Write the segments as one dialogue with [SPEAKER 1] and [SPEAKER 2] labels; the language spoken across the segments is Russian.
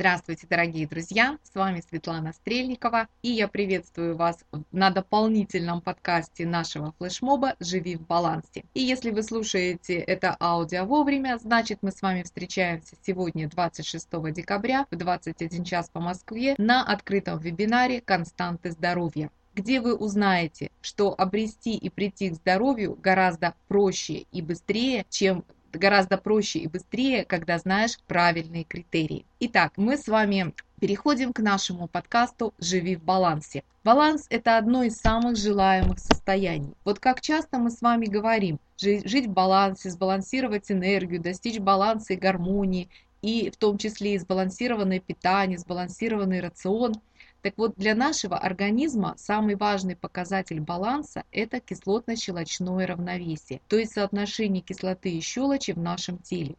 [SPEAKER 1] Здравствуйте, дорогие друзья! С вами Светлана Стрельникова, и я приветствую вас на дополнительном подкасте нашего флешмоба «Живи в балансе». И если вы слушаете это аудио вовремя, значит мы с вами встречаемся сегодня, 26 декабря, в 21 час по Москве, на открытом вебинаре «Константы здоровья» где вы узнаете, что обрести и прийти к здоровью гораздо проще и быстрее, чем гораздо проще и быстрее, когда знаешь правильные критерии. Итак, мы с вами переходим к нашему подкасту «Живи в балансе». Баланс – это одно из самых желаемых состояний. Вот как часто мы с вами говорим, жить в балансе, сбалансировать энергию, достичь баланса и гармонии, и в том числе и сбалансированное питание, сбалансированный рацион – так вот, для нашего организма самый важный показатель баланса – это кислотно-щелочное равновесие, то есть соотношение кислоты и щелочи в нашем теле.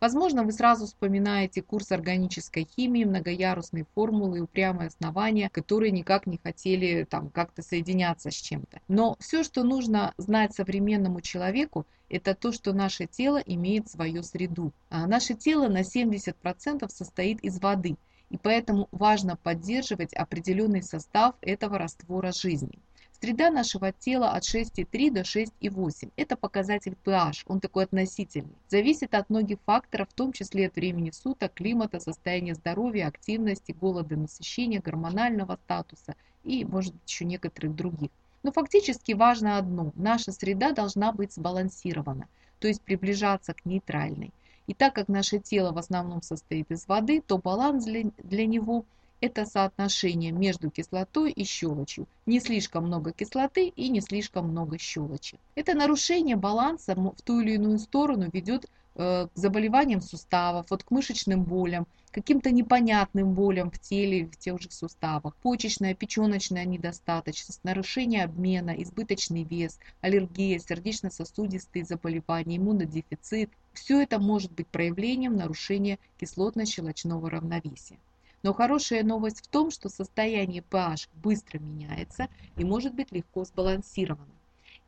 [SPEAKER 1] Возможно, вы сразу вспоминаете курс органической химии, многоярусные формулы и упрямые основания, которые никак не хотели там как-то соединяться с чем-то. Но все, что нужно знать современному человеку, это то, что наше тело имеет свою среду. А наше тело на 70% состоит из воды – и поэтому важно поддерживать определенный состав этого раствора жизни. Среда нашего тела от 6,3 до 6,8. Это показатель pH, он такой относительный. Зависит от многих факторов, в том числе от времени суток, климата, состояния здоровья, активности, голода, насыщения, гормонального статуса и, может быть, еще некоторых других. Но фактически важно одно – наша среда должна быть сбалансирована, то есть приближаться к нейтральной. И так как наше тело в основном состоит из воды, то баланс для, для него – это соотношение между кислотой и щелочью. Не слишком много кислоты и не слишком много щелочи. Это нарушение баланса в ту или иную сторону ведет э, к заболеваниям суставов, вот к мышечным болям, каким-то непонятным болям в теле, в тех же суставах, почечная, печеночная недостаточность, нарушение обмена, избыточный вес, аллергия, сердечно-сосудистые заболевания, иммунодефицит. Все это может быть проявлением нарушения кислотно-щелочного равновесия. Но хорошая новость в том, что состояние pH быстро меняется и может быть легко сбалансировано.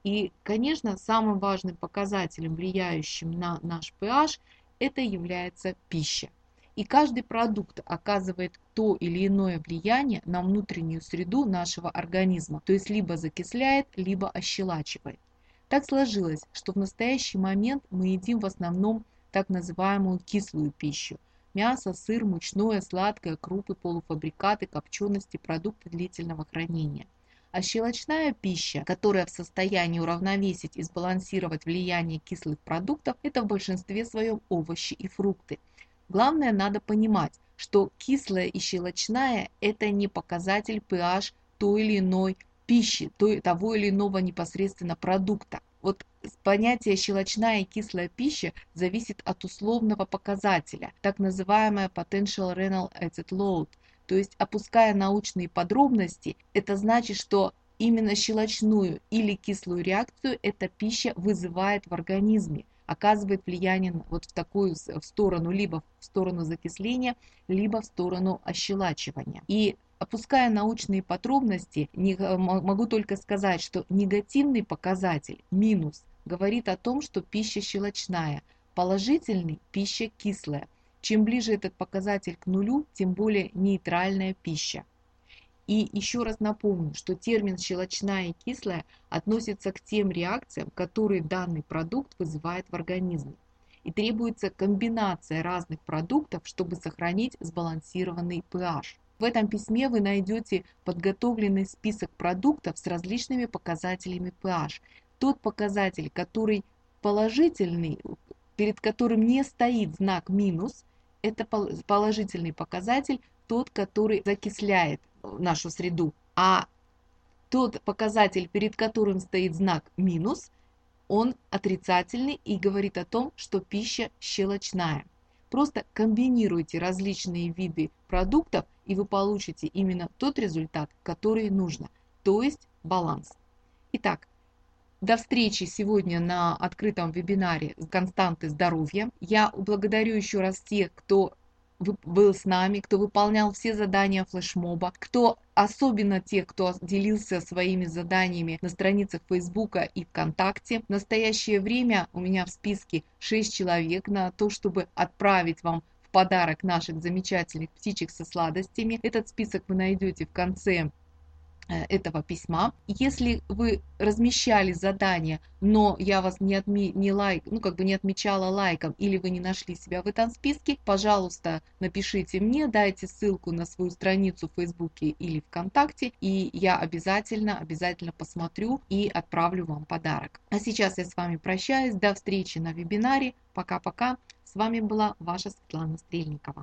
[SPEAKER 1] И, конечно, самым важным показателем, влияющим на наш pH, это является пища. И каждый продукт оказывает то или иное влияние на внутреннюю среду нашего организма, то есть либо закисляет, либо ощелачивает. Так сложилось, что в настоящий момент мы едим в основном так называемую кислую пищу. Мясо, сыр, мучное, сладкое, крупы, полуфабрикаты, копчености, продукты длительного хранения. А щелочная пища, которая в состоянии уравновесить и сбалансировать влияние кислых продуктов, это в большинстве своем овощи и фрукты – Главное, надо понимать, что кислая и щелочная – это не показатель pH той или иной пищи, той, того или иного непосредственно продукта. Вот понятие щелочная и кислая пища зависит от условного показателя, так называемая potential renal acid load. То есть, опуская научные подробности, это значит, что именно щелочную или кислую реакцию эта пища вызывает в организме оказывает влияние вот в такую в сторону, либо в сторону закисления, либо в сторону ощелачивания. И опуская научные подробности, не, могу только сказать, что негативный показатель, минус, говорит о том, что пища щелочная, положительный – пища кислая. Чем ближе этот показатель к нулю, тем более нейтральная пища. И еще раз напомню, что термин щелочная и кислая относится к тем реакциям, которые данный продукт вызывает в организме. И требуется комбинация разных продуктов, чтобы сохранить сбалансированный pH. В этом письме вы найдете подготовленный список продуктов с различными показателями pH. Тот показатель, который положительный, перед которым не стоит знак минус, это положительный показатель, тот, который закисляет нашу среду, а тот показатель, перед которым стоит знак минус, он отрицательный и говорит о том, что пища щелочная. Просто комбинируйте различные виды продуктов, и вы получите именно тот результат, который нужно, то есть баланс. Итак, до встречи сегодня на открытом вебинаре «Константы здоровья». Я благодарю еще раз тех, кто был с нами, кто выполнял все задания флешмоба, кто особенно те, кто делился своими заданиями на страницах Фейсбука и ВКонтакте. В настоящее время у меня в списке 6 человек на то, чтобы отправить вам подарок наших замечательных птичек со сладостями. Этот список вы найдете в конце Э, этого письма. Если вы размещали задание, но я вас не, отми, не лайк, ну как бы не отмечала лайком, или вы не нашли себя в этом списке, пожалуйста, напишите мне, дайте ссылку на свою страницу в Фейсбуке или ВКонтакте, и я обязательно, обязательно посмотрю и отправлю вам подарок. А сейчас я с вами прощаюсь, до встречи на вебинаре, пока-пока. С вами была ваша Светлана Стрельникова.